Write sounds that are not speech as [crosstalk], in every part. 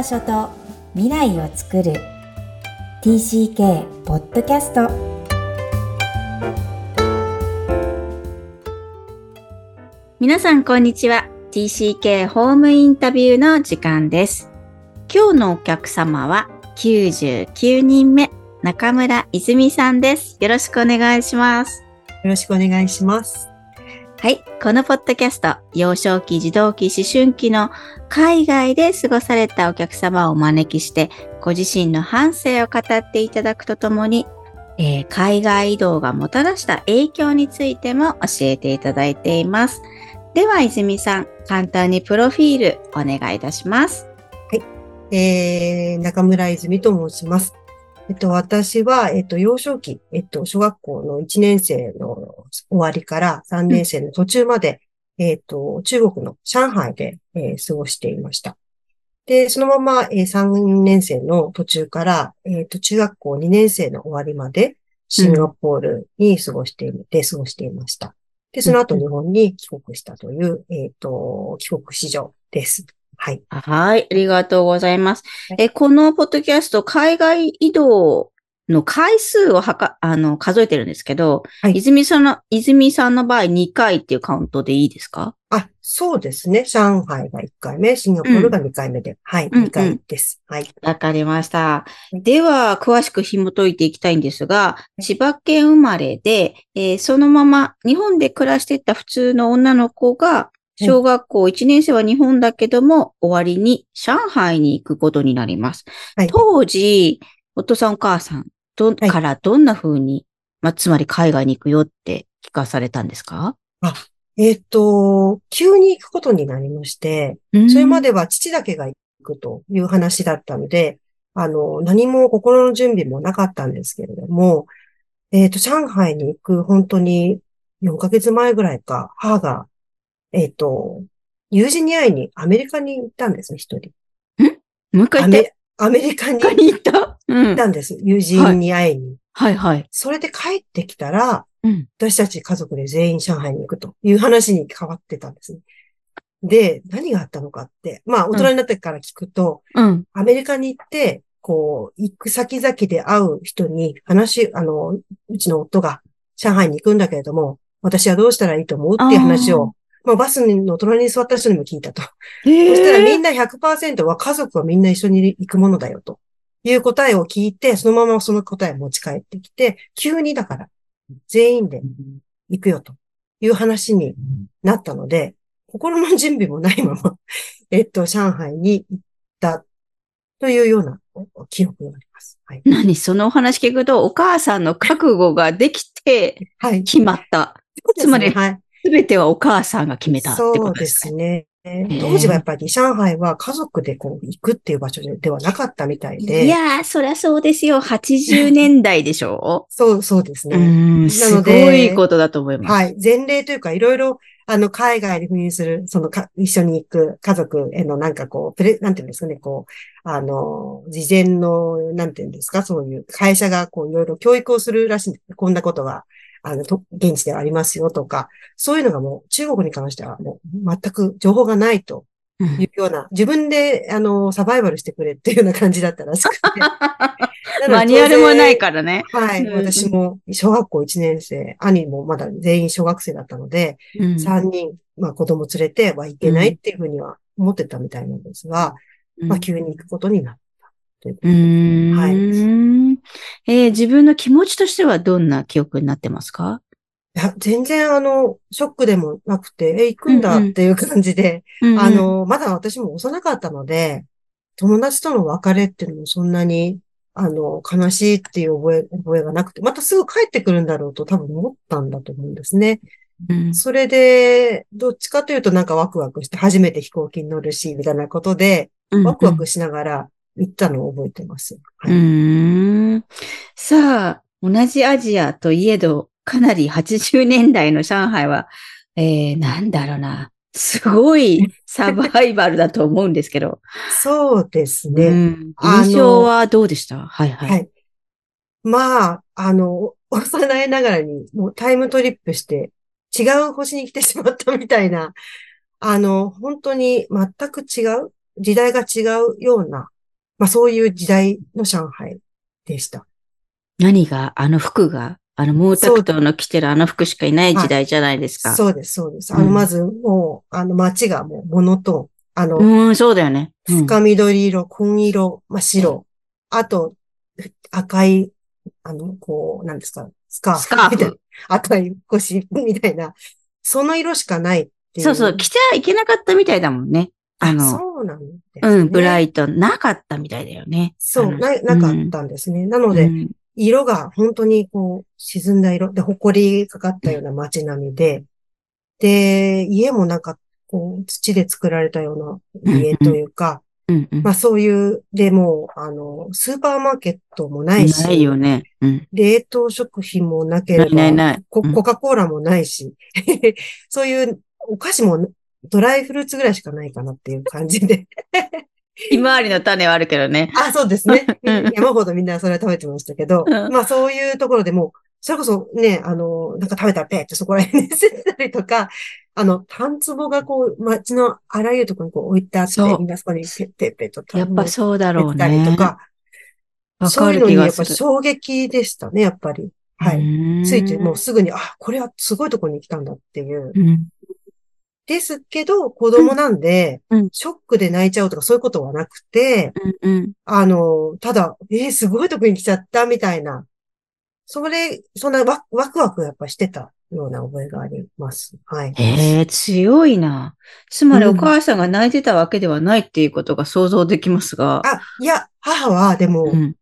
場所と未来を作る。TCK ポッドキャスト皆さんこんにちは。TCK ホームインタビューの時間です。今日のお客様は99人目中村泉さんです。よろしくお願いします。よろしくお願いしますはい。このポッドキャスト、幼少期、児童期、思春期の海外で過ごされたお客様をお招きして、ご自身の反省を語っていただくとともに、えー、海外移動がもたらした影響についても教えていただいています。では、泉さん、簡単にプロフィールお願いいたします。はい。えー、中村泉と申します。えっと、私は、えっと、幼少期、えっと、小学校の1年生の終わりから3年生の途中まで、うん、えっと、中国の上海で、えー、過ごしていました。で、そのまま、えー、3年生の途中から、えっと、中学校2年生の終わりまで、シンガポールに過ごしていて、うん、過ごしていました。で、その後日本に帰国したという、えっと、帰国子女です。はい。はい。ありがとうございます。え、このポッドキャスト、海外移動の回数をはか、あの、数えてるんですけど、はい、泉さんの、泉さんの場合2回っていうカウントでいいですか？あ、そうですね。上海が1回目、シンガポールが2回目で。うん、はい、2回です。はい。わかりました。では、詳しく紐解いていきたいんですが、千葉県生まれで、えー、そのまま日本で暮らしていた普通の女の子が、小学校1年生は日本だけども、終わりに上海に行くことになります。はい、当時、お父さんお母さんど、からどんな風に、まあ、つまり海外に行くよって聞かされたんですか？あ、えっ、ー、と、急に行くことになりまして、それまでは父だけが行くという話だったので、あの、何も心の準備もなかったんですけれども、えっ、ー、と、上海に行く本当に4ヶ月前ぐらいか、母がえっ、ー、と、友人に会いにアメリカに行ったんですね、一人。んもう一回言って。アメリカに行った、うん、行ったんです。友人に会いに。はい、はい、はい。それで帰ってきたら、うん、私たち家族で全員上海に行くという話に変わってたんですね。で、何があったのかって、まあ、大人になってから聞くと、うん、アメリカに行って、こう、行く先々で会う人に話、あの、うちの夫が上海に行くんだけれども、私はどうしたらいいと思うっていう話をまあ、バスの隣に座った人にも聞いたと。そしたらみんな100%は家族はみんな一緒に行くものだよと。いう答えを聞いて、そのままその答えを持ち帰ってきて、急にだから全員で行くよと。いう話になったので、心の準備もないまま [laughs] えっと、上海に行ったというような記憶があります。はい、何？そのお話聞くと、お母さんの覚悟ができて、決まった。はい、つまり、はい、すべてはお母さんが決めたってことですね。そうですね。当時はやっぱり上海は家族でこう行くっていう場所ではなかったみたいで。いやー、そりゃそうですよ。80年代でしょ？[laughs] そう、そうですね。うん、すごいことだと思います。はい。前例というか、いろいろ、あの、海外に赴任する、そのか、一緒に行く家族へのなんかこう、プレ、なんていうんですかね、こう、あの、事前の、なんていうんですか、そういう会社がこう、いろいろ教育をするらしいんです。こんなことがあの、と、現地ではありますよとか、そういうのがもう中国に関してはもう全く情報がないというような、うん、自分で、あの、サバイバルしてくれっていうような感じだったらしくて。[laughs] マニュアルもないからね。はい。うん、私も小学校1年生、兄もまだ全員小学生だったので、うん、3人、まあ子供連れてはいけないっていうふうには思ってたみたいなんですが、まあ急に行くことになった。ということです。はい。えー、自分の気持ちとしてはどんな記憶になってますか？いや、全然あの、ショックでもなくて、え、行くんだっていう感じで、うんうん、あの、まだ私も幼かったので、友達との別れっていうのもそんなに、あの、悲しいっていう覚え、覚えがなくて、またすぐ帰ってくるんだろうと多分思ったんだと思うんですね。うん、それで、どっちかというとなんかワクワクして初めて飛行機に乗るし、みたいなことで、ワクワクしながら行ったのを覚えてます。はい、うんさあ、同じアジアといえど、かなり80年代の上海は、えー、なんだろうな。すごいサバイバルだと思うんですけど。[laughs] そうですね。うん、印象はどうでした？はいはい。はい。まあ、あの、幼いながらにもうタイムトリップして違う星に来てしまったみたいな、あの、本当に全く違う時代が違うような、まあそういう時代の上海でした。何が、あの服が、あの毛沢東の着てるあの服しかいない時代じゃないですか。そうです、そうです。あの、まず、もう、あの街がもうモノトーン。あの、うん、そうだよね。深緑色、紺色、まあ、白。あと、赤い、あの、こう、なんですか、スカーフ。スカーフ。赤い腰みたいな。その色しかない。そうそう、着ちゃいけなかったみたいだもんね。あの、そうなんです、ね、うん、ブライト、なかったみたいだよね。そう、な、なかったんですね。うん、なので、うん、色が本当にこう、沈んだ色で、埃かかったような街並みで、で、家もなんか、こう、土で作られたような家というか、うんうん、まあそういう、でも、あの、スーパーマーケットもないし。ないよね。うん、冷凍食品もなければ、ないないココカ・コーラもないし、[laughs] そういうお菓子もドライフルーツぐらいしかないかなっていう感じで [laughs] ひまわりの種はあるけどね。あ、そうですね。[laughs] 山ほどみんなそれは食べてましたけど、まあそういうところでも、それこそね、あの、なんか食べたらペッてそこら辺に捨てたりとか、あの、炭壺がこう、街のあらゆるところにこう置いてあって、みんなそこにペッペッペッとやっぱそうだろうね。たりとか、そういうのにやっぱ衝撃でしたね、やっぱり。はい。ついてもうすぐに、あ、これはすごいところに来たんだっていう。うんですけど、子供なんで、うん、ショックで泣いちゃうとかそういうことはなくて、うんうん、あの、ただ、えー、すごいとこに来ちゃったみたいな、それ、そんなワワクワクやっぱしてたような覚えがあります。はい。ええー、強いな。つまりお母さんが泣いてたわけではないっていうことが想像できますが。うん、あ、いや、母はでも、うん、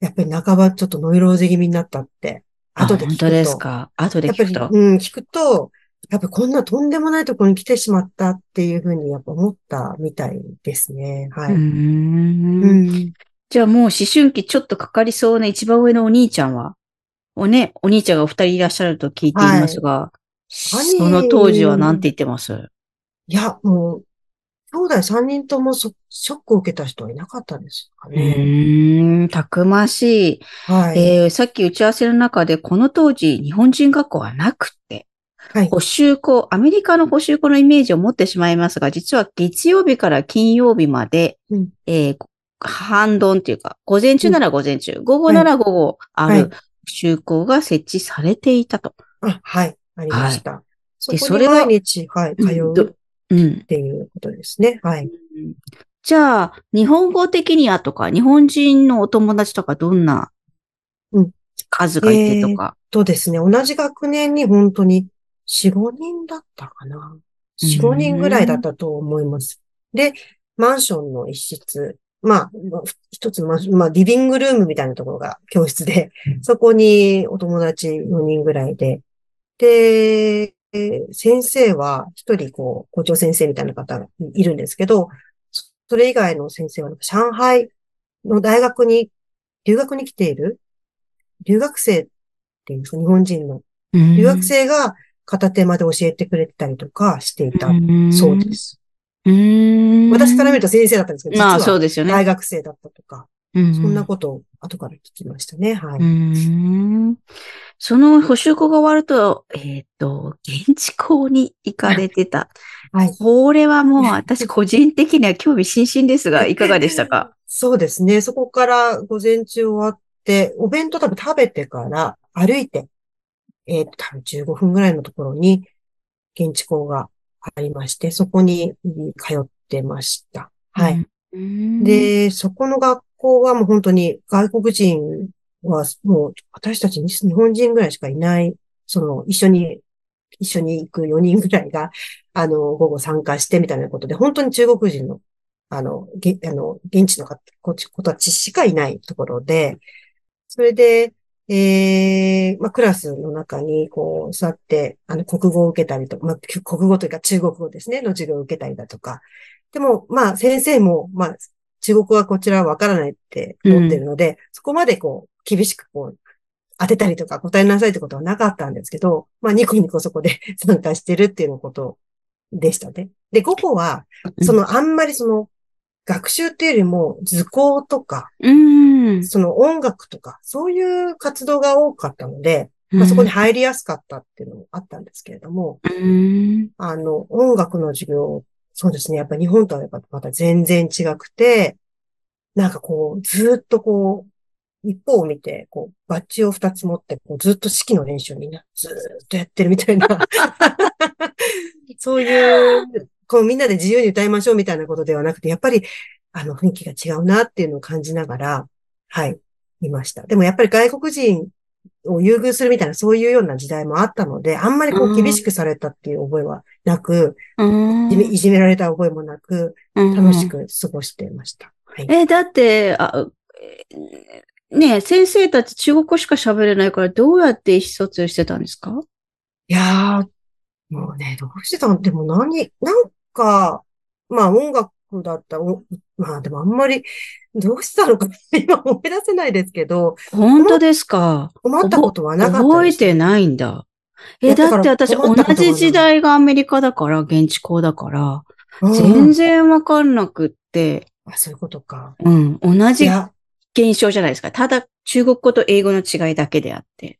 やっぱり半ばちょっとノイローゼ気味になったって、後で聞くと。本当ですか？後で聞くと。うん、聞くと、やっぱこんなとんでもないところに来てしまったっていうふうにやっぱ思ったみたいですね。はい。うんうん、じゃあもう思春期ちょっとかかりそうな一番上のお兄ちゃんはおね、お兄ちゃんがお二人いらっしゃると聞いていますが、はい、その当時は何て言ってます？いや、もう、兄弟三人ともショックを受けた人はいなかったですかね。うん、たくましい。はい。えー、さっき打ち合わせの中で、この当時、日本人学校はなくて、はい、補修校、アメリカの補修校のイメージを持ってしまいますが、実は月曜日から金曜日まで、うん、えー、半ドンっていうか、午前中なら午前中、うん、午後なら午後ある、補修校が設置されていたと。あはい、ありました。はい、で、それは、毎日、はい、通うっていうことですね。はい。じゃあ、日本語的にはとか、日本人のお友達とかどんな数がいてとか？えー、とですね、同じ学年に本当に4、5人だったかな？4、5人ぐらいだったと思います。で、マンションの一室、まあ、一つ、まあ、リビングルームみたいなところが教室で、そこにお友達4人ぐらいで、で、先生は一人、こう、校長先生みたいな方がいるんですけど、それ以外の先生は、上海の大学に留学に来ている？留学生っていうんですか、日本人の。留学生が片手まで教えてくれたりとかしていたそうです。私から見ると先生だったんですけど、実は大学生だったとか、そんなことを後から聞きましたね。はい。その補修校が終わると、えっ、ー、と、現地校に行かれてた。[laughs] はい。これはもう私個人的には興味津々ですが、[laughs] いかがでしたか？そうですね。そこから午前中終わって、お弁当多分食べてから歩いて、えっ、ー、と、多分15分ぐらいのところに、現地校がありまして、そこに通ってました。はい。で、そこの学校はもう本当に外国人はもう私たち日本人ぐらいしかいない、その一緒に、一緒に行く4人ぐらいが、あの、午後参加してみたいなことで、本当に中国人の、あの、げあの現地の子たちしかいないところで、それで、ええー、まあ、クラスの中に、こう、座って、あの、国語を受けたりとか、まあ、国語というか中国語ですね、の授業を受けたりだとか。でも、まあ、先生も、まあ、中国語はこちらはわからないって思ってるので、うん、そこまでこう、厳しくこう、当てたりとか答えなさいってことはなかったんですけど、まあ、ニコニコそこで [laughs] 参加してるっていうのことでしたね。で、午後は、その、あんまりその、学習っていうよりも図工とか、うん、その音楽とか、そういう活動が多かったので、まあ、そこに入りやすかったっていうのもあったんですけれども、うん、あの、音楽の授業そうですね。やっぱ日本とはやっぱまた全然違くて、なんかこう、ずっとこう、一方を見て、こう、バッジを二つ持って、こうずっと式の練習にな、ずっとやってるみたいな。[laughs] [laughs] [laughs] そういう、こうみんなで自由に歌いましょうみたいなことではなくて、やっぱり、あの雰囲気が違うなっていうのを感じながら、はい、いました。でもやっぱり外国人を優遇するみたいな、そういうような時代もあったので、あんまりこう厳しくされたっていう覚えはなく、いじめられた覚えもなく、楽しく過ごしていました。はい、え、だって、あね先生たち中国語しか喋れないから、どうやって意思疎通してたんですか？いやー、もうね、どうしてたんでも何、なんか、まあ音楽だったまあでもあんまり、どうしたのか [laughs] 今思い出せないですけど。本当ですか？困ったことはなかった覚えてないんだ。え、だって私同じ時代がアメリカだから、現地校だから、全然わかんなくって。あ、そういうことか。うん。同じ現象じゃないですか。ただ中国語と英語の違いだけであって。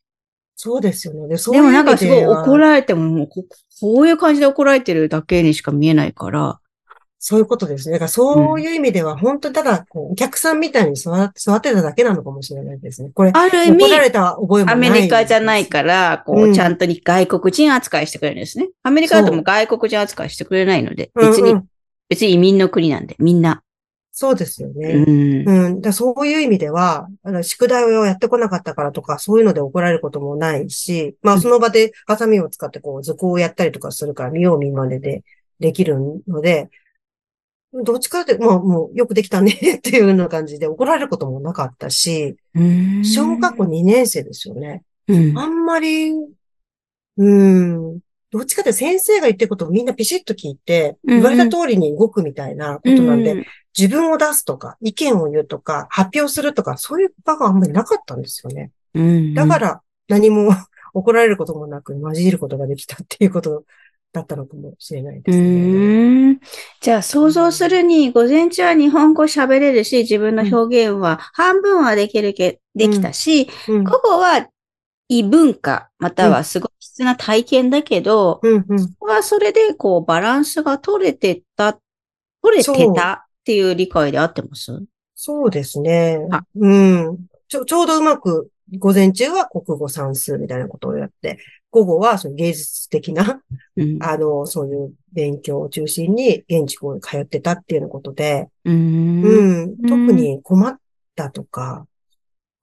そうですよね。ででもなんかすごい怒られても、もうこういう感じで怒られてるだけにしか見えないから、そういうことですね。だからそういう意味では、本当ただ、こう、お客さんみたいに座座ってただけなのかもしれないですね。これ、ある意味、怒られた覚えも。アメリカじゃないから、こう、うん、ちゃんとに外国人扱いしてくれるんですね。アメリカだとも外国人扱いしてくれないので、別に、別に移民の国なんで、みんな。そうですよね。うん。うん、だそういう意味では、あの宿題をやってこなかったからとか、そういうので怒られることもないし、まあその場でハサミを使ってこう図工をやったりとかするから、見よう見まねでできるので、どっちかって、まあもうよくできたね [laughs] っていうような感じで怒られることもなかったし、小学校2年生ですよね。うん、あんまり、うん、どっちかって先生が言ってることをみんなピシッと聞いて、言われた通りに動くみたいなことなんで、うん、自分を出すとか、意見を言うとか、発表するとか、そういう場があんまりなかったんですよね。うん、だから何も [laughs] 怒られることもなく混じることができたっていうことだったのかもしれないですね。じゃあ想像するに、午前中は日本語喋れるし、自分の表現は半分はできるけ、できたし、うん、午後は異文化、またはすごい質な体験だけど、うんうん、そこはそれでこうバランスが取れてた、取れてたっていう理解で合ってます？そうですね。うん。ちょ、ちょうどうまく午前中は国語算数みたいなことをやって、午後はその芸術的な、うん、あの、そういう勉強を中心に現地校に通ってたっていうことで、うん、うん、特に困ったとか、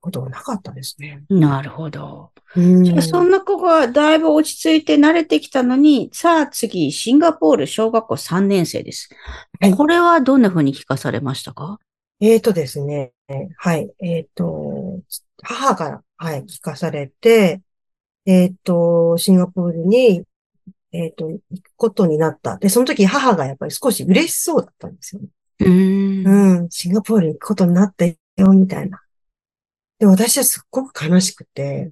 ことはなかったですね。なるほど。じゃそんな子がだいぶ落ち着いて慣れてきたのに、さあ次、シンガポール小学校3年生です。はい、これはどんな風に聞かされましたか？えーとですね、はい、えっ、ー、と、母が、はい、聞かされて、えっ、ー、と、シンガポールに、えっ、ー、と、行くことになった。で、その時母がやっぱり少し嬉しそうだったんですよね。うん。うん、シンガポールに行くことになったよ、みたいな。で、私はすっごく悲しくて、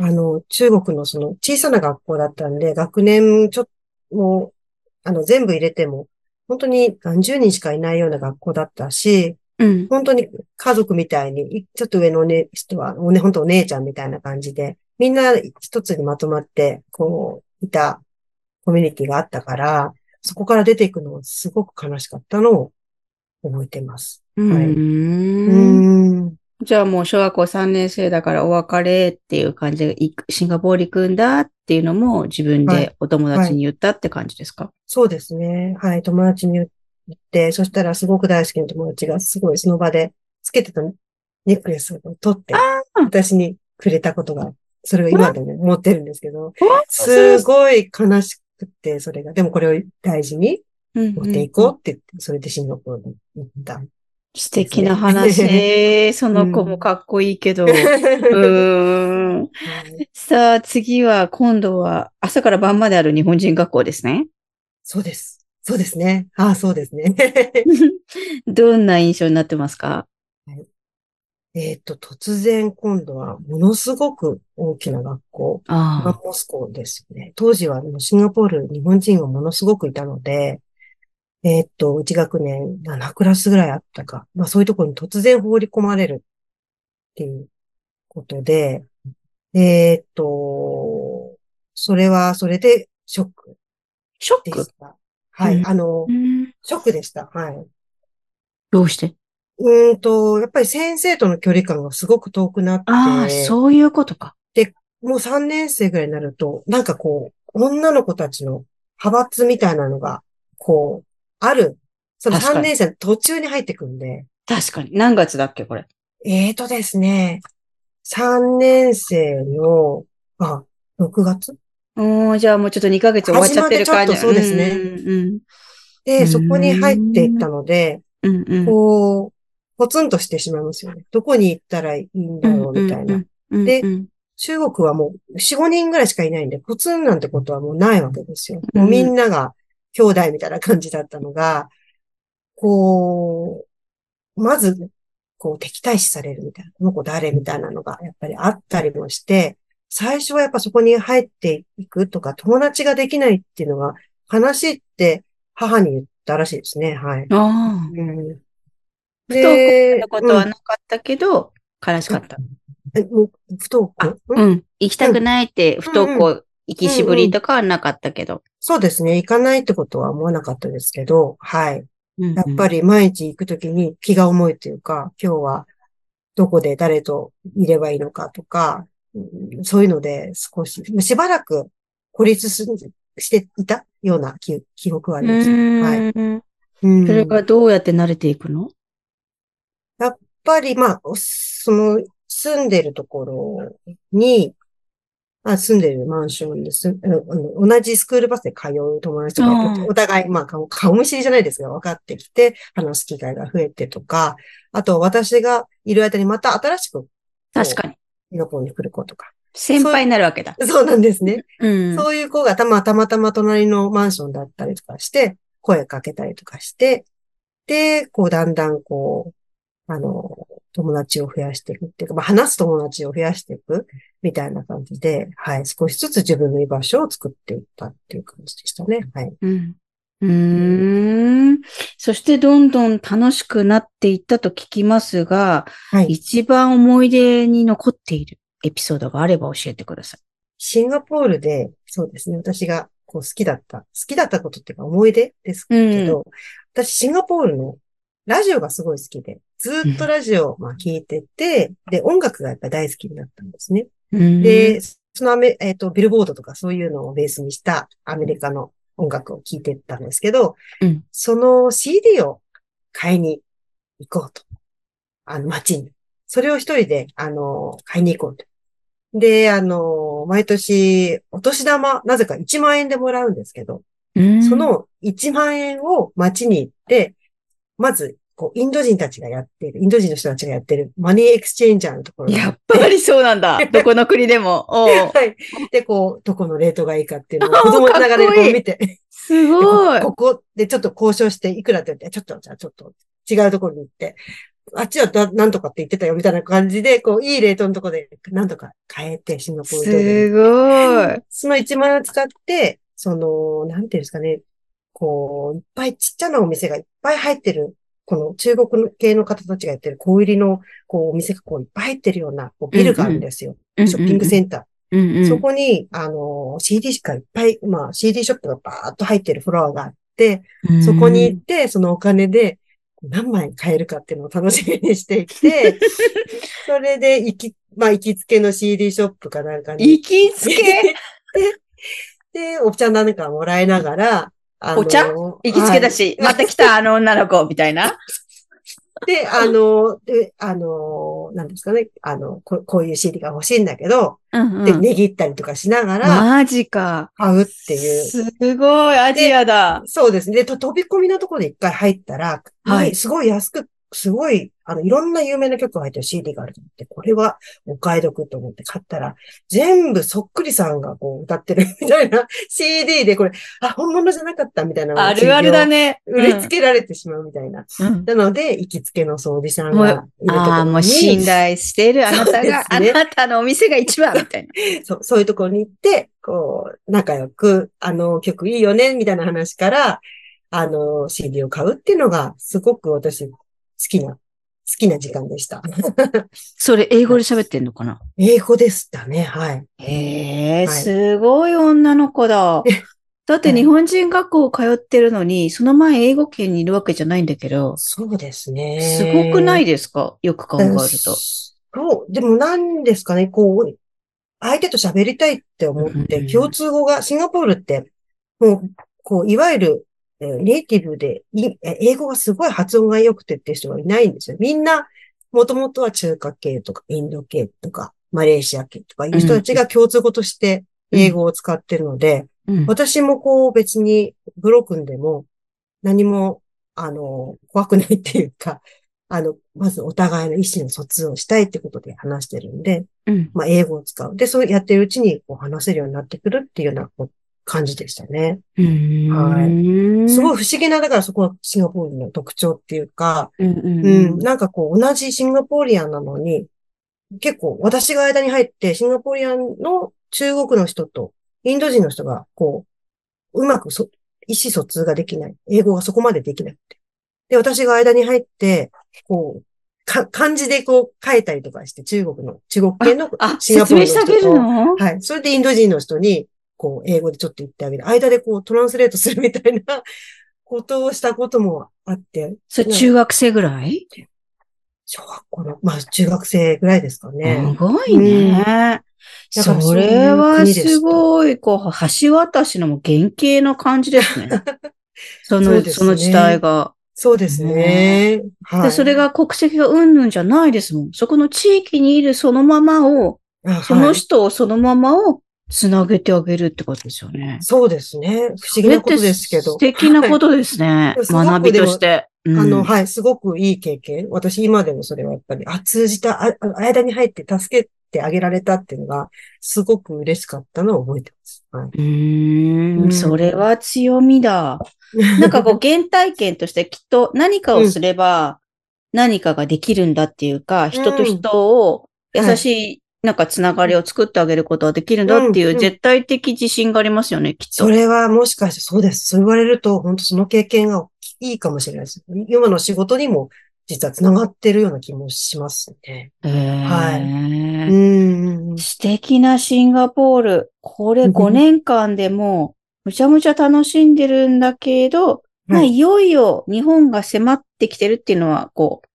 あの、中国のその小さな学校だったんで、学年ちょっと、もう、あの、全部入れても、本当に何十人しかいないような学校だったし、うん、本当に家族みたいに、ちょっと上の、ね、人は、おね、本当お姉ちゃんみたいな感じで、みんな一つにまとまって、こう、いたコミュニティがあったから、そこから出ていくのはすごく悲しかったのを覚えてます。はい。うんじゃあもう小学校3年生だからお別れっていう感じで、シンガポール行くんだっていうのも自分でお友達に言ったって感じですか、はいはい、そうですね。はい。友達に言って、そしたらすごく大好きな友達がすごいその場でつけてたネックレスを取って、私にくれたことが、それを今でね、持ってるんですけど、すごい悲しくて、それが。でもこれを大事に持っていこうって言って、それでシンガポールに行った。素敵な話。[laughs] その子もかっこいいけど。うん、[laughs] さあ、次は、今度は朝から晩まである日本人学校ですね。そうです。そうですね。ああ、そうですね。[laughs] どんな印象になってますか、はい、えっ、ー、と、突然今度はものすごく大きな学校、マンモス校ですね。当時はシンガポール、日本人がものすごくいたので、えっ、ー、と、1学年7クラスぐらいあったか。まあそういうところに突然放り込まれるっていうことで、えっ、ー、と、それはそれでショック。ショック？はい。あの、ショックでした。はい。どうして？うんと、やっぱり先生との距離感がすごく遠くなって。ああ、そういうことか。で、もう3年生ぐらいになると、なんかこう、女の子たちの派閥みたいなのが、こう、ある。その3年生の途中に入ってくんで。確かに。何月だっけ、これ？えーとですね。3年生の、あ、6月？おー、じゃあもうちょっと2ヶ月終わっちゃってる感じ。そうですね。うんうん、で、そこに入っていったので、うんうん、こう、ポツンとしてしまいますよね。どこに行ったらいいんだろうみたいな。で、中国はもう4、5人ぐらいしかいないんで、ポツンなんてことはもうないわけですよ。もうみんなが兄弟みたいな感じだったのが、こう、まず、こう敵対視されるみたいな、この子誰みたいなのがやっぱりあったりもして、最初はやっぱそこに入っていくとか、友達ができないっていうのが悲しいって母に言ったらしいですね。はい。ああ。うん。不登校のことはなかったけど、うん、悲しかった。え、もう、不登校？うん。行きたくないって、不登校、行きしぶりとかはなかったけど、そうですね。行かないってことは思わなかったですけど、はい。やっぱり毎日行くときに気が重いというか、今日はどこで誰といればいいのかとか、そういうので少し、しばらく孤立していたような記記憶はあります。はい。それがどうやって慣れていくの？やっぱり、まあ、その、住んでるところに、あ住んでるマンションです。同じスクールバスで通う友達とか、お互い、まあ顔、顔見知りじゃないですが、分かってきて、話す機会が増えてとか、あと私がいる間にまた新しく、確かに。の子に来る子とか。先輩になるわけだ。そうなんですね。うん、そういう子がたまたまたま隣のマンションだったりとかして、声かけたりとかして、で、こうだんだんこう、あの、友達を増やしていくっていうか、まあ、話す友達を増やしていくみたいな感じで、はい、少しずつ自分の居場所を作っていったっていう感じでしたね。はい。うん。うん。そしてどんどん楽しくなっていったと聞きますが、はい、一番思い出に残っているエピソードがあれば教えてください。シンガポールで、そうですね、私がこう好きだった、好きだったことっていうか思い出ですけど、うん、私シンガポールのラジオがすごい好きで、ずっとラジオをまあ聞いてて、で、音楽がやっぱり大好きになったんですね。で、そのアメ、えっ、ー、と、ビルボードとかそういうのをベースにしたアメリカの音楽を聴いてたんですけど、うん、その CD を買いに行こうと。あの、街に。それを一人で、あの、買いに行こうと。で、あの、毎年、お年玉、なぜか1万円でもらうんですけど、その1万円を街に行って、まず、こう、インド人たちがやっている、インド人の人たちがやってるマネーエクスチェンジャーのところ。やっぱりそうなんだ。[laughs] どこの国でも。[laughs] はい。で、こう、どこのレートがいいかっていうのを [laughs] 子供ながらこう見て。すごいこ。ここでちょっと交渉して、いくらって言って、ちょっと、じゃあちょっと違うところに行って、あっちはなんとかって言ってたよ、みたいな感じで、こう、いいレートのところで、なんとか変えて、シンガポールすごい。その1万円を使って、その、なんていうんですかね、こう、いっぱいちっちゃなお店がいっぱい入ってるこの中国系の方たちがやってる小売りの、こう、お店がこう、いっぱい入ってるような、こうビルがあるんですよ。うんうん、ショッピングセンター。うんうん、そこに、あの、CD しかいっぱい、まあ、CD ショップがバーっと入ってるフロアがあって、そこに行って、そのお金で、何枚買えるかっていうのを楽しみにしていて、[laughs] それで、行き、まあ、行きつけの CD ショップかなんかに。行きつけ？で、お茶なんかもらいながら、お茶？行きつけだし、はい、また来た [laughs] あの女の子、みたいな？で、あの、で、あの、なんですかね、あの、ここういう CD が欲しいんだけど、うんうん、で、値切ったりとかしながら、マジか。買うっていう。すごい、アジアだ。そうですね。で、飛び込みのところで一回入ったら、はい、すごい安くすごい、あの、いろんな有名な曲が入ってる CD があると思って、これはお買い得と思って買ったら、全部そっくりさんがこう歌ってる [laughs] みたいな CD でこれ、あ、本物じゃなかったみたいな。あるあるだね。売りつけられてしまうみたいな。うん、なので、行きつけの装備さんがいるところに。ああ、もう信頼しているあなたが、ね、あなたのお店が一番みたいな。[laughs] そう、そういうところに行って、こう、仲良く、あの曲いいよね、みたいな話から、あの、CD を買うっていうのが、すごく私、好きな好きな時間でした。[laughs] それ、英語で喋ってんのかな？英語でしたね、はい。へえ、はい、すごい女の子だ。だって日本人学校通ってるのに、その前英語圏にいるわけじゃないんだけど。そうですね。すごくないですか？よく考えると。そう。でも何ですかね、こう、相手と喋りたいって思って、共通語が、シンガポールって、もう、こう、いわゆる、ネイティブで、英語がすごい発音が良くてっていう人はいないんですよ。みんな、もともとは中華系とか、インド系とか、マレーシア系とかいう人たちが共通語として英語を使ってるので、うん、私もこう別にブロックンでも何も、あの、怖くないっていうか、あの、まずお互いの意思の疎通をしたいってことで話してるんで、うん、まあ英語を使う。で、そうやってるうちにこう話せるようになってくるっていうような感じでしたね。はい。すごい不思議な、だからそこはシンガポールの特徴っていうか、うん、うんうん、なんかこう同じシンガポーリアンなのに、結構私が間に入ってシンガポーリアンの中国の人とインド人の人が、こう、うまくそ意思疎通ができない。英語がそこまでできないって。で、私が間に入って、こう、か、漢字でこう書いたりとかして、中国の、中国系のシンガポールの人と、はい。それでインド人の人に、こう、英語でちょっと言ってあげる。間でこう、トランスレートするみたいな [laughs] ことをしたこともあって。それ中学生ぐらい？小学校の、まあ中学生ぐらいですかね。すごいね。うん、それはすごい、こう、橋渡しのも原型の感じですね。[laughs] その、そね、その時代が。そうですね。はい、で。それが国籍がうんぬんじゃないですもん。そこの地域にいるそのままを、その人をそのままをつなげてあげるってことですよね。そうですね。不思議なことですけど。素敵なことですね。はい、学びとして。あの、はい、すごくいい経験。私今でもそれはやっぱり、あ、通じた、あ間に入って助けてあげられたっていうのが、すごく嬉しかったのを覚えてます。はい、うん、それは強みだ。[laughs] なんかこう、原体験としてきっと何かをすれば何かができるんだっていうか、うん、人と人を優しいなんかつながりを作ってあげることはできるんだっていう絶対的自信がありますよね、きっと。それはもしかしてそうです。そう言われると、本当その経験がいいかもしれないです。今の仕事にも実は繋がってるような気もしますね。はい。うん。素敵なシンガポール。これ5年間でもむちゃむちゃ楽しんでるんだけど、まあ、いよいよ日本が迫ってきてるっていうのは、こう、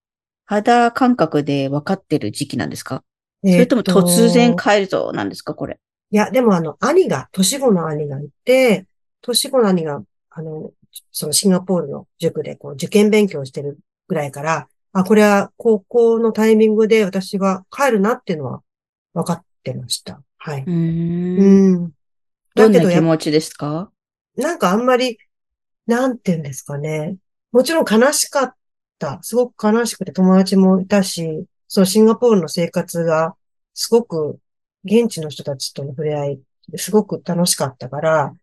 肌感覚で分かってる時期なんですか？それとも突然帰るぞなんですか、これ？いや、でもあの、兄が、年子の兄がいて、年子の兄が、あの、そのシンガポールの塾でこう受験勉強してるぐらいから、あ、これは高校のタイミングで私は帰るなっていうのは分かってました。はい。うん。うん。どんな気持ちですか？なんかあんまり、なんて言うんですかね。もちろん悲しかった。すごく悲しくて友達もいたし、そのシンガポールの生活がすごく現地の人たちとの触れ合いすごく楽しかったから、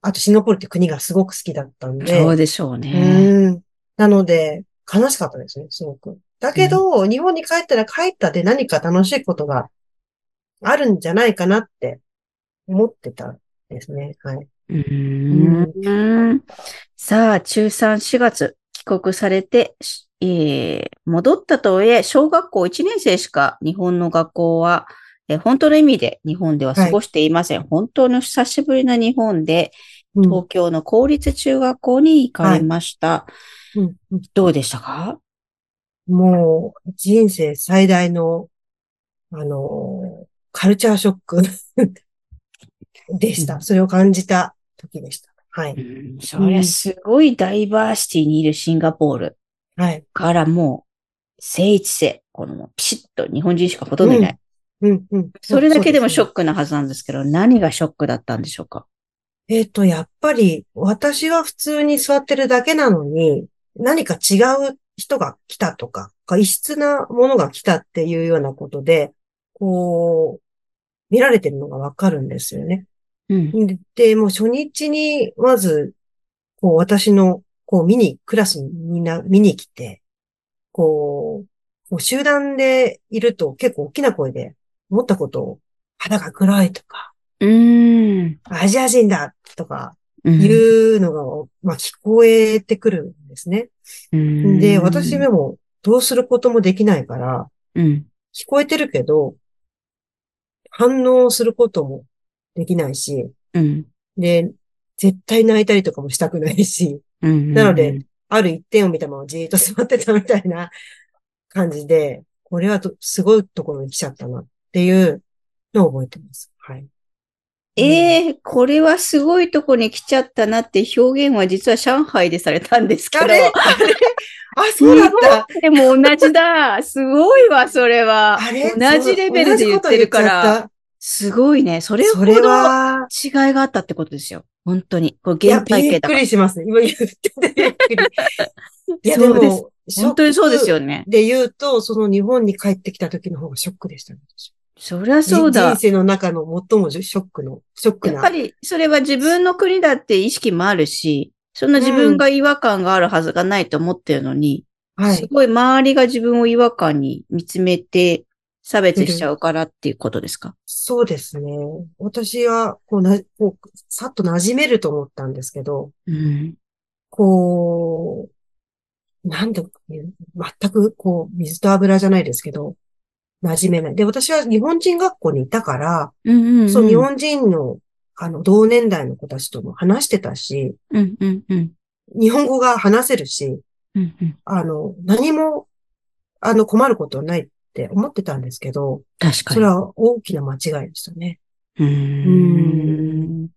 あとシンガポールって国がすごく好きだったんで。そうでしょうね。うん。なので、悲しかったですね、すごく。だけど、うん、日本に帰ったら帰ったで何か楽しいことがあるんじゃないかなって思ってたですね。はい。うんうん、さあ、中3、4月、帰国されて、えー、戻ったとはいえ、小学校1年生しか日本の学校は、えー、本当の意味で日本では過ごしていません。はい、本当の久しぶりの日本で、東京の公立中学校に行かれました。はいうんうん、どうでしたか？もう、人生最大の、あの、カルチャーショック [laughs] でした。それを感じた時でした。はい。うん、それはすごいダイバーシティにいるシンガポール。はい。からもう、聖一世、このピシッと日本人しかほとんどいない。うん、うん、うん。それだけでもショックなはずなんですけど、ね、何がショックだったんでしょうか？えっ、ー、と、やっぱり、私は普通に座ってるだけなのに、何か違う人が来たとか、異質なものが来たっていうようなことで、こう、見られてるのがわかるんですよね。うん、で、もう初日に、まず、こう、私の、こう、見に、クラスにみんな見に来て、こう、こう集団でいると結構大きな声で思ったことを、肌が黒いとか、うん。アジア人だとか、いうのが、うん、まあ、聞こえてくるんですね。で、私でもどうすることもできないから、うん、聞こえてるけど、反応することもできないし、うん、で、絶対泣いたりとかもしたくないし、なので、ある一点を見たままじーっと座ってたみたいな感じで、これはすごいところに来ちゃったなっていうのを覚えてます。はい。ええー、これはすごいとこに来ちゃったなって表現は実は上海でされたんですけど。あれ？あそうだった？でも同じだ。すごいわ、それは。あれ？同じレベルで言ってるから。すごごいね。それほど違いがあったってことですよ。本当に。これ原体験だびっくりしますね。今言っててびっくり。[laughs] いや、でも、本当にそうですよね。で言うと、その日本に帰ってきた時の方がショックでしたね。そりゃそうだ。人生の中の最もショックの、ショックな。やっぱり、それは自分の国だって意識もあるし、そんな自分が違和感があるはずがないと思ってるのに、うん、はい、すごい周りが自分を違和感に見つめて差別しちゃうからっていうことですか？そうですね。私は、こうな、こう、さっと馴染めると思ったんですけど、うん、こう、なんで、全く、こう、水と油じゃないですけど、馴染めない。で、私は日本人学校にいたから、うんうんうん、その日本人の、あの、同年代の子たちとも話してたし、うんうんうん、日本語が話せるし、うんうん、あの、何も、あの、困ることはないって思ってたんですけど、確かに。それは大きな間違いでしたね。うん。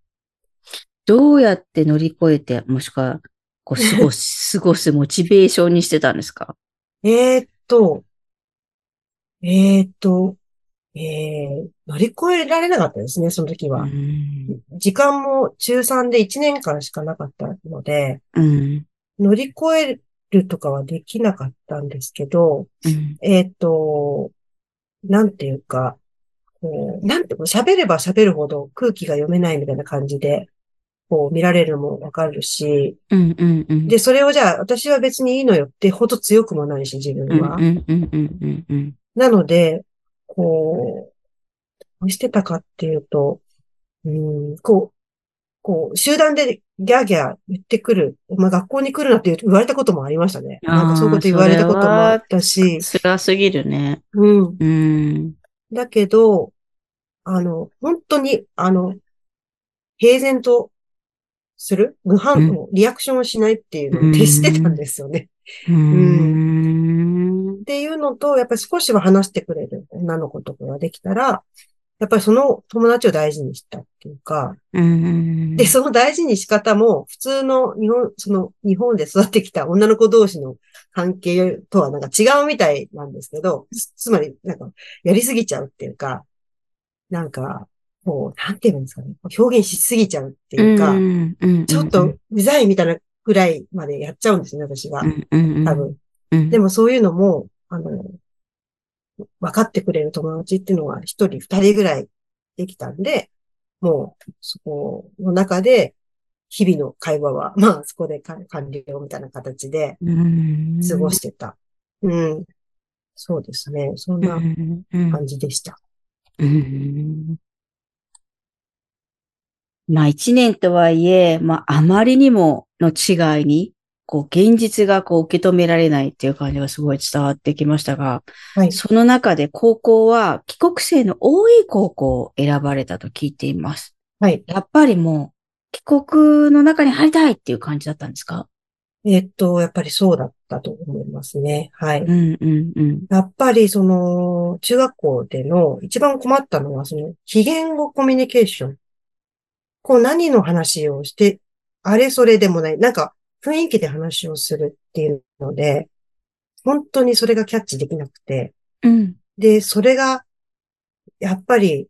どうやって乗り越えて、もしくは、こう、過ごす、[laughs] 過ごすモチベーションにしてたんですか？えっと、えっと、えー、乗り越えられなかったですね、その時は。時間も中3で1年間しかなかったので、うん、乗り越えるとかはできなかったんですけど、うん、えっ、ー、と、なんていうか、こうなんて、喋れば喋るほど空気が読めないみたいな感じで、こう見られるのもわかるし、うんうんうん、で、それをじゃあ私は別にいいのよってほど強くもないし、自分は。なので、こう、どうしてたかっていうと、うん、こう、こう、集団でギャーギャー言ってくる。まあ、学校に来るなって言われたこともありましたね。なんかそういうこと言われたこともあったし。辛すぎるね。うん。うん。だけど、あの、本当に、あの、平然とする無反応、リアクションをしないっていうのを徹してたんですよね。うん。うんっていうのと、やっぱり少しは話してくれる女の子とかができたら、やっぱりその友達を大事にしたっていうか、で、その大事に仕方も、普通の日本、その日本で育ってきた女の子同士の関係とはなんか違うみたいなんですけど、つまり、なんか、やりすぎちゃうっていうか、なんか、こう、なんて言うんですかね、表現しすぎちゃうっていうか、ちょっとうざいみたいなぐらいまでやっちゃうんですね、私が。多分。でもそういうのも、あの、分かってくれる友達っていうのは一人二人ぐらいできたんで、もうそこの中で日々の会話は、まあそこで完了みたいな形で過ごしてた。うん。そうですね。そんな感じでした。うんまあ一年とはいえ、まああまりにもの違いにこう、現実がこう受け止められないっていう感じがすごい伝わってきましたが、はい、その中で高校は帰国生の多い高校を選ばれたと聞いています。はい。やっぱりもう、帰国の中に入りたいっていう感じだったんですか？えっと、やっぱりそうだったと思いますね。はい。うんうんうん、やっぱりその、中学校での一番困ったのは、その、非言語コミュニケーション。こう何の話をして、あれそれでもない。なんか、雰囲気で話をするっていうので、本当にそれがキャッチできなくて、うん、で、それが、やっぱり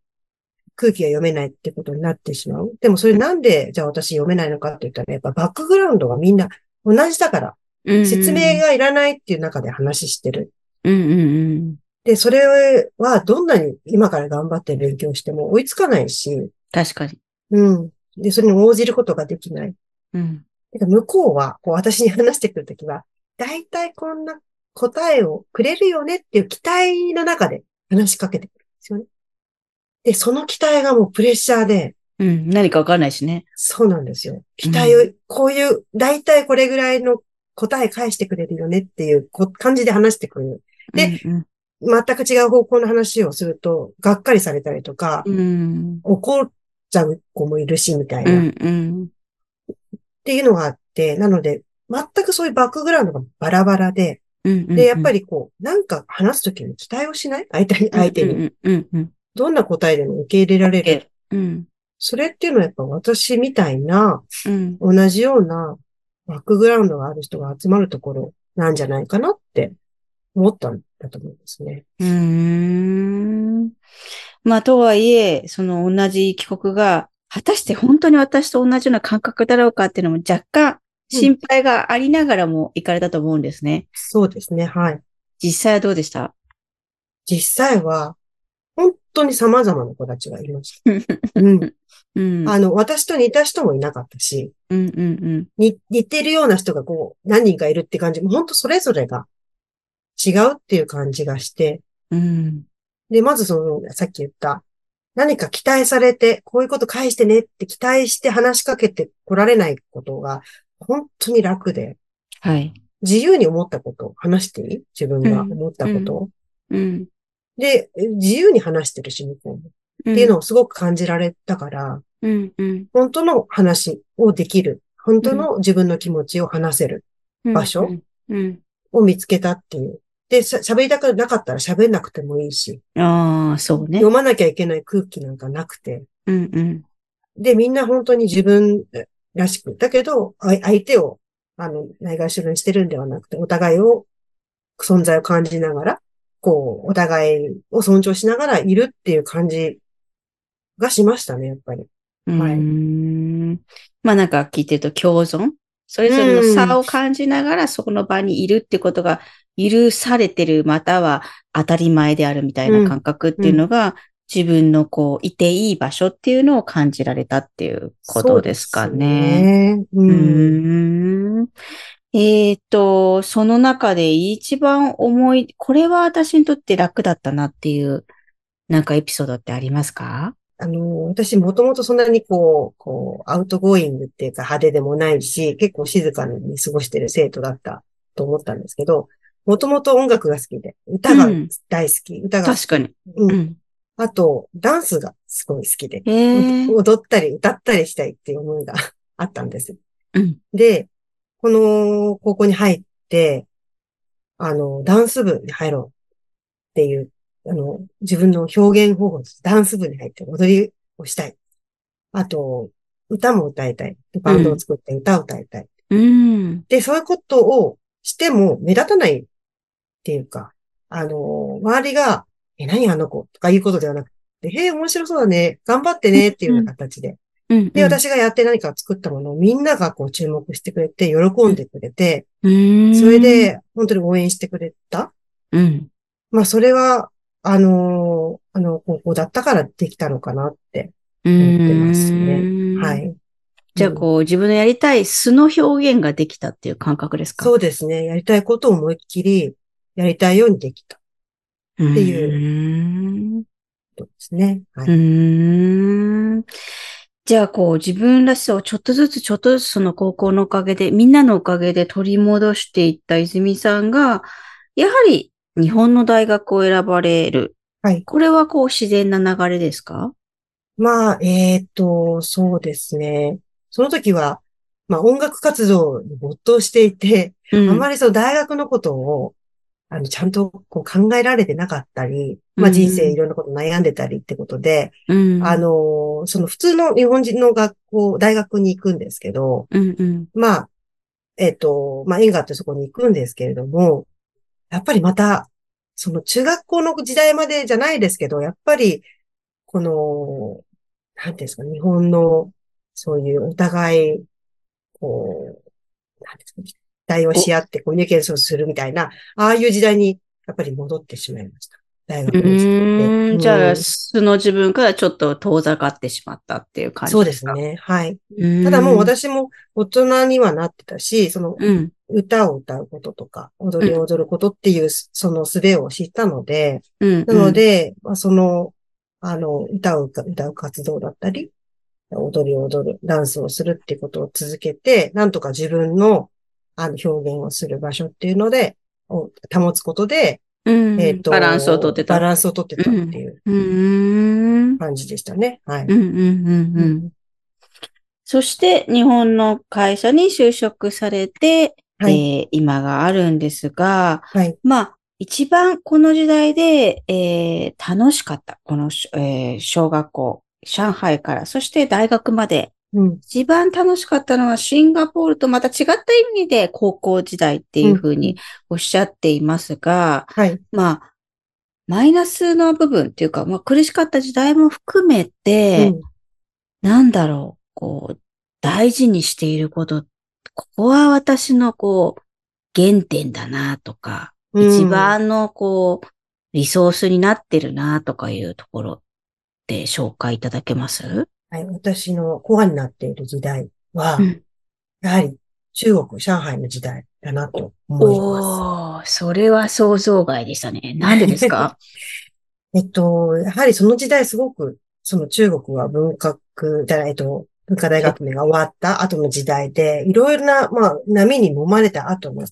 空気が読めないってことになってしまう。でもそれなんで、じゃあ私読めないのかって言ったら、やっぱバックグラウンドがみんな同じだから、うんうん、説明がいらないっていう中で話してる。うんうんうん、で、それはどんなに今から頑張って勉強しても追いつかないし。確かに。うん。で、それに応じることができない。うん。向こうは、こう私に話してくるときは、だいたいこんな答えをくれるよねっていう期待の中で話しかけてくるんですよね。で、その期待がもうプレッシャーで。うん、何かわかんないしね。そうなんですよ。期待を、うん、こういう、だいたいこれぐらいの答え返してくれるよねっていう感じで話してくる。で、うんうん、全く違う方向の話をすると、がっかりされたりとか、うん、怒っちゃう子もいるし、みたいな。うんうんっていうのがあって、なので、全くそういうバックグラウンドがバラバラで、で、やっぱりこう、なんか話すときに期待をしない？相手に、相手に。どんな答えでも受け入れられる。うん、それっていうのはやっぱ私みたいな、うん、同じようなバックグラウンドがある人が集まるところなんじゃないかなって思ったんだと思うんですね。うん。まあ、とはいえ、その同じ帰国が、果たして本当に私と同じような感覚だろうかっていうのも若干心配がありながらも行かれたと思うんですね。うん、そうですね、はい。実際はどうでした？実際は、本当に様々な子たちがいました。[laughs] うん。うん、あの、私と似た人もいなかったし、うんうんうん、似似てるような人がこう、何人かいるって感じ、本当それぞれが違うっていう感じがして、うん、で、まずその、さっき言った、何か期待されて、こういうこと返してねって期待して話しかけて来られないことが、本当に楽で、はい。自由に思ったことを話していい自分が思ったことを、うん、うん。で、自由に話してるし、向こうも。っていうのをすごく感じられたから、うんうん、本当の話をできる。本当の自分の気持ちを話せる場所を見つけたっていう。で、喋りたくなかったら喋んなくてもいいし。ああ、そうね。読まなきゃいけない空気なんかなくて。うんうん、で、みんな本当に自分らしく。だけど、相手を、あの、ないがしろにしてるんではなくて、お互いを、存在を感じながら、こう、お互いを尊重しながらいるっていう感じがしましたね、やっぱり。はい。まあなんか聞いてると共存？それぞれの差を感じながらそこの場にいるってことが許されてる、または当たり前であるみたいな感覚っていうのが、自分のこう、いていい場所っていうのを感じられたっていうことですかね。ね。うん、えっ、ー、と、その中で一番思い、これは私にとって楽だったなっていう、なんかエピソードってありますか？あの、私もともとそんなにこう、こう、 outgoing っていうか派手でもないし、結構静かに過ごしてる生徒だったと思ったんですけど、もともと音楽が好きで、歌が大好き、うん、歌が確かに。うん。あと、ダンスがすごい好きで、踊ったり歌ったりしたいっていう思いが [laughs] あったんです。うん、で、この高校に入って、あの、ダンス部に入ろうっていうあの、自分の表現方法です。ダンス部に入って踊りをしたい。あと、歌も歌いたい。バンドを作って歌を歌いたい。うん、で、そういうことをしても目立たないっていうか、あの、周りが、え、何あの子とかいうことではなくて、へえ、面白そうだね。頑張ってねっていうような形で。うん、で、私がやって何か作ったものをみんながこう注目してくれて、喜んでくれて、それで本当に応援してくれた。うん、まあ、それはあの、あの、高校だったからできたのかなって思ってますね。はい。じゃあ、こう、自分のやりたい素の表現ができたっていう感覚ですか？そうですね。やりたいことを思いっきり、やりたいようにできた。っていう、ことですね。はい。うんじゃあ、こう、自分らしさをちょっとずつちょっとずつその高校のおかげで、みんなのおかげで取り戻していった泉さんが、やはり日本の大学を選ばれる。はい。これはこう自然な流れですか？まあ、えっ、ー、と、そうですね。その時は、まあ音楽活動に没頭していて、うん、あまりその大学のことを、あの、ちゃんとこう考えられてなかったり、まあ人生いろんなこと悩んでたりってことで、うん、あの、その普通の日本人の学校、大学に行くんですけど、うんうん、まあ、えっ、ー、と、まあ、映画ってそこに行くんですけれども、やっぱりまた、その中学校の時代までじゃないですけど、やっぱり、この、なんていうんですか、日本の、そういうお互い、こう、なんですか、期待をし合ってコミュニケーションするみたいな、ああいう時代に、やっぱり戻ってしまいました。大学にうん。じゃあ、素の自分からちょっと遠ざかってしまったっていう感じですか？そうですね。はい。ただもう私も大人にはなってたし、その、うん、歌を歌うこととか、踊りを踊ることっていう、その術を知ったので、うん、なので、まあ、その、あの、歌を歌う活動だったり、踊りを踊る、ダンスをするっていうことを続けて、なんとか自分の、あの、表現をする場所っていうので、を保つことで、うん、えっ、ー、と、バランスをとってた。バランスをとってたっていう感じでしたね。はい。そして日本の会社に就職されて、はい、えー、今があるんですが、はい、まあ、一番この時代で、えー、楽しかった、この、えー、小学校、上海から、そして大学まで、うん、一番楽しかったのはシンガポールとまた違った意味で高校時代っていうふうにおっしゃっていますが、うん、はい、まあ、マイナスの部分っていうか、まあ苦しかった時代も含めて、うん、なんだろう、こう、大事にしていること、ここは私のこう、原点だなとか、一番のこう、リソースになってるなとかいうところって紹介いただけます？はい、私のコアになっている時代は、うん、やはり中国、上海の時代だなと思います。おそれは想像外でしたね。なんでですか？[laughs] えっと、やはりその時代すごく、その中国は文化区、えっと、文化大学名が終わった後の時代で、いろいろな、まあ、波に揉まれた後の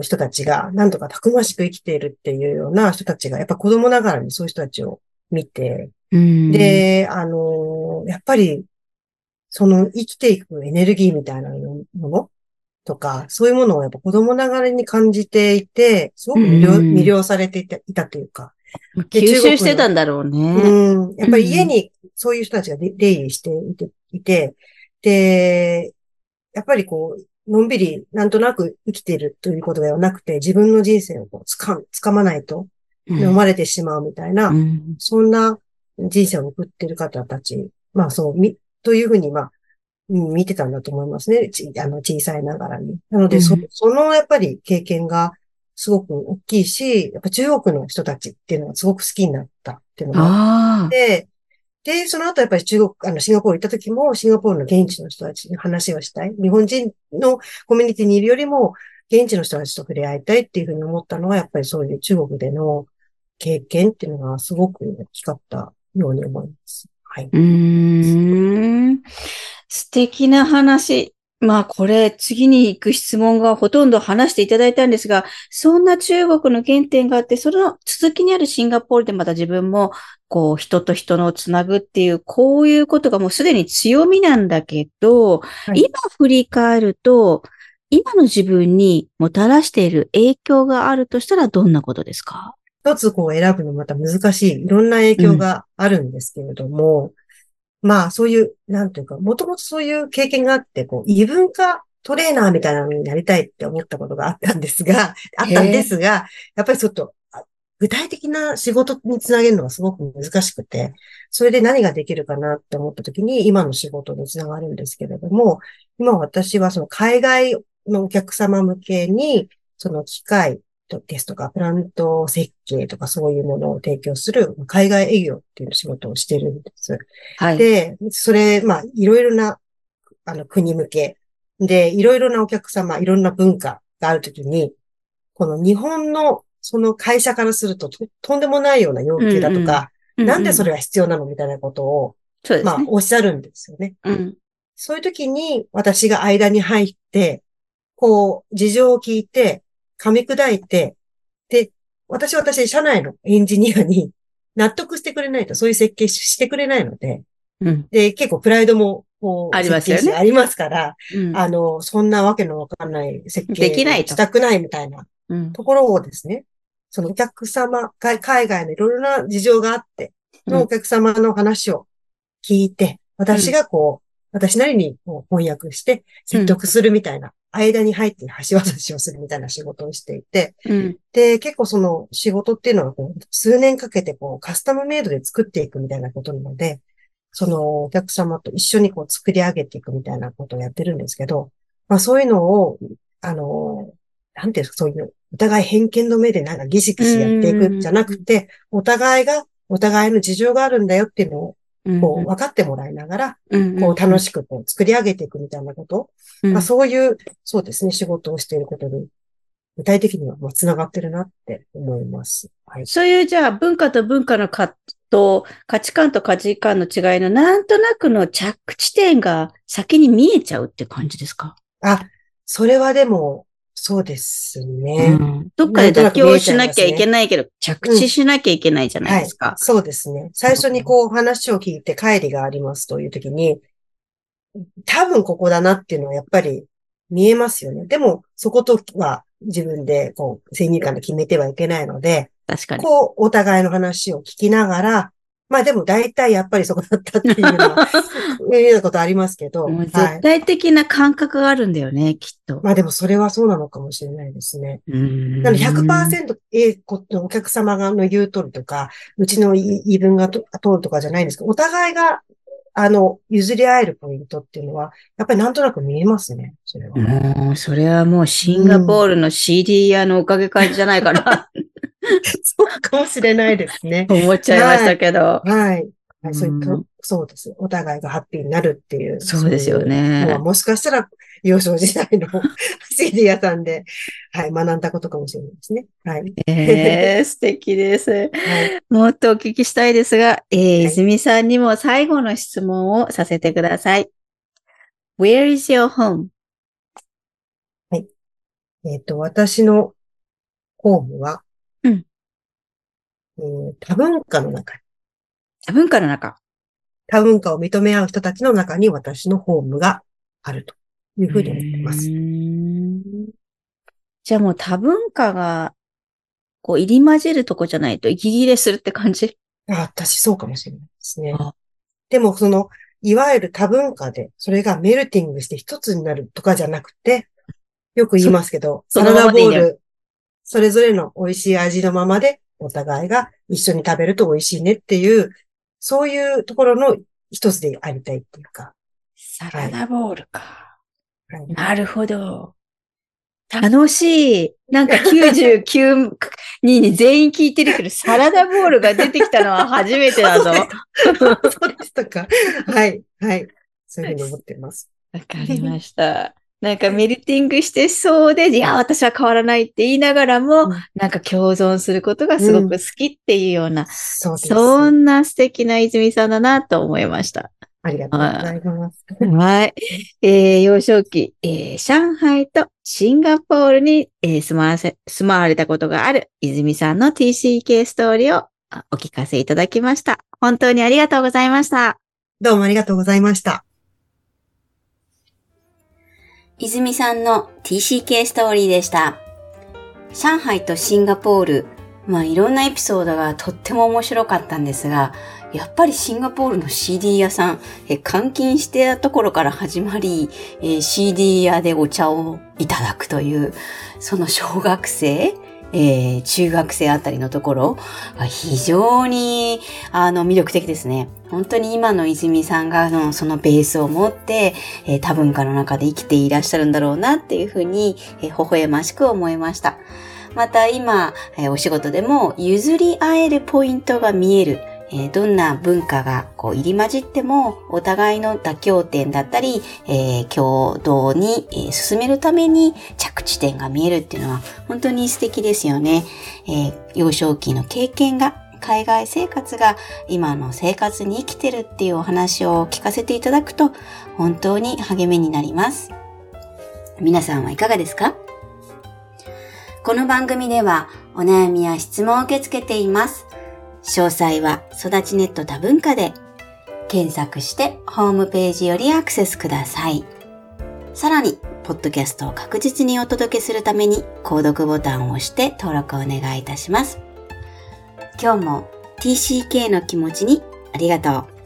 人たちが、なんとかたくましく生きているっていうような人たちが、やっぱ子供ながらにそういう人たちを見て、で、あの、やっぱり、その生きていくエネルギーみたいなものとか、そういうものをやっぱ子供ながらに感じていて、すごく魅了魅了されていたいたというか。吸収してたんだろうね。うん。やっぱり家にそういう人たちが出入りしていて、いてで、やっぱりこう、のんびりなんとなく生きているということではなくて、自分の人生をこうつか、つかまないと、生まれてしまうみたいな、うん、そんな人生を送っている方たち、まあそう、み、というふうに、まあ、見てたんだと思いますね。あの、小さいながらに。なので、そ、そのやっぱり経験がすごく大きいし、やっぱ中国の人たちっていうのがすごく好きになったっていうのがあって、で、その後やっぱり中国、あの、シンガポール行った時も、シンガポールの現地の人たちに話をしたい。日本人のコミュニティにいるよりも、現地の人たちと触れ合いたいっていうふうに思ったのは、やっぱりそういう中国での経験っていうのがすごく大きかったように思います。はい。うん。素敵な話。まあこれ次に行く質問がほとんど話していただいたんですが、そんな中国の原点があって、その続きにあるシンガポールでまた自分もこう人と人のつなぐっていう、こういうことがもうすでに強みなんだけど、はい、今振り返ると、今の自分にもたらしている影響があるとしたらどんなことですか？一つこう選ぶのまた難しい、いろんな影響があるんですけれども、うん、まあそういう、なんていうか、もともとそういう経験があって、こう、異文化トレーナーみたいなのになりたいって思ったことがあったんですが、あったんですが、やっぱりちょっと、具体的な仕事につなげるのがすごく難しくて、それで何ができるかなって思った時に今の仕事につながるんですけれども、今私はその海外のお客様向けに、その機械、ですとか、プラント設計とかそういうものを提供する海外営業っていう仕事をしてるんです。はい。で、それ、まあ、いろいろな、あの、国向けで、いろいろなお客様、いろんな文化があるときに、この日本のその会社からするととんでもないような要求だとか、うんうん、なんでそれが必要なのみたいなことを、ね、まあ、おっしゃるんですよね。うん、そういう時に私が間に入って、こう、事情を聞いて、噛み砕いて、で、私は私、社内のエンジニアに [laughs] 納得してくれないと、そういう設計してくれないので、うん、で、結構プライドも、こう、ありますよね。ありますから、うん、あの、そんなわけのわかんない設計できないしたくないみたいなところをですね、うん、そのお客様、海外のいろいろな事情があって、のお客様の話を聞いて、私がこう、私なりに翻訳して説得するみたいな間に入って橋渡しをするみたいな仕事をしていて、うん、で、結構その仕事っていうのはこう数年かけてこうカスタムメイドで作っていくみたいなことなので、そのお客様と一緒にこう作り上げていくみたいなことをやってるんですけど、まあそういうのを、あの、なんていうそういうお互い偏見の目でなんかギシギシやっていくんじゃなくて、お互いが、お互いの事情があるんだよっていうのをこう、分かってもらいながら、こう、楽しくこう、作り上げていくみたいなこと、まあ、そういう、そうですね、仕事をしていることに、具体的には、まあ、繋がってるなって思います。はい。そういう、じゃあ、文化と文化の葛藤、価値観と価値観の違いの、なんとなくの着地点が先に見えちゃうって感じですか？あ、それはでも、そうですね。うん、どっかで妥協しなきゃいけないけど、ね、着地しなきゃいけないじゃないですか、うんはい。そうですね。最初にこう話を聞いて帰りがありますという時に、多分ここだなっていうのはやっぱり見えますよね。でも、そことは自分で、こう、先入観で決めてはいけないので、確かに。こう、お互いの話を聞きながら、まあでも大体やっぱりそこだったっていうのは、[laughs] いうようなことありますけど。絶対的な感覚があるんだよね、はい、きっと。まあでもそれはそうなのかもしれないですね。なので100%、えこお客様がの言う通りとか、うちの言い分が通るとかじゃないんですけど、お互いがあの、譲り合えるポイントっていうのは、やっぱりなんとなく見えますね、それは。もう、それはもうシンガポールの CD 屋のおかげかじゃないかな。[laughs] [laughs] そうかもしれないですね。思っちゃいましたけど。はい。はいはい、そういう、そうです。お互いがハッピーになるっていう。そうですよね。もしかしたら、幼少時代の [laughs] CD 屋さんで、はい、学んだことかもしれないですね。はい。えー、素敵です、はい。もっとお聞きしたいですが、えー、泉さんにも最後の質問をさせてください。Where is your home? はい。えっ、ー、と、私のホームは、うん。えー、多文化の中に多文化の中。多文化を認め合う人たちの中に私のホームがあるというふうに思ってます。じゃあもう多文化が、こう入り混じるとこじゃないと息切れするって感じ？あ私そうかもしれないですね。でもその、いわゆる多文化で、それがメルティングして一つになるとかじゃなくて、よく言いますけど、サラダボール、それぞれの美味しい味のままで、お互いが一緒に食べると美味しいねっていうそういうところの一つでありたいっていうか。サラダボールか。はい、なるほど。楽しい。なんか99人に全員聞いてるけど、[laughs] サラダボールが出てきたのは初めてだぞ。そうでしたか。はい。はい。そういうふうに思ってます。わかりました。なんかメルティングしてそうで、いや、私は変わらないって言いながらも、うん、なんか共存することがすごく好きっていうような、うん、そそんな素敵な泉さんだなと思いました。ありがとうございます。はい。えー、幼少期、えー、上海とシンガポールに、えー、住まわせ、住まわれたことがある泉さんの TCK ストーリーをお聞かせいただきました。本当にありがとうございました。どうもありがとうございました。泉さんの TCK ストーリーでした。上海とシンガポール、まあいろんなエピソードがとっても面白かったんですが、やっぱりシンガポールの CD 屋さん、え監禁してたところから始まり、え CD 屋でお茶をいただくという、その小学生、えー、中学生あたりのところ非常にあの魅力的ですね。本当に今の泉さんがのそのベースを持って、えー、多文化の中で生きていらっしゃるんだろうなっていうふうに、えー、微笑ましく思いました。また今、えー、お仕事でも譲り合えるポイントが見える。えー、どんな文化がこう入り混じっても、お互いの妥協点だったり、えー、共同に、え、進めるために着地点が見えるっていうのは本当に素敵ですよね。え幼少期の経験が海外生活が今の生活に生きてるっていうお話を聞かせていただくと本当に励みになります。皆さんはいかがですか？この番組ではお悩みや質問を受け付けています。詳細は育ちネット多文化で検索してホームページよりアクセスください。さらに、ポッドキャストを確実にお届けするために、購読ボタンを押して登録をお願いいたします。今日も TCK の気持ちにありがとう。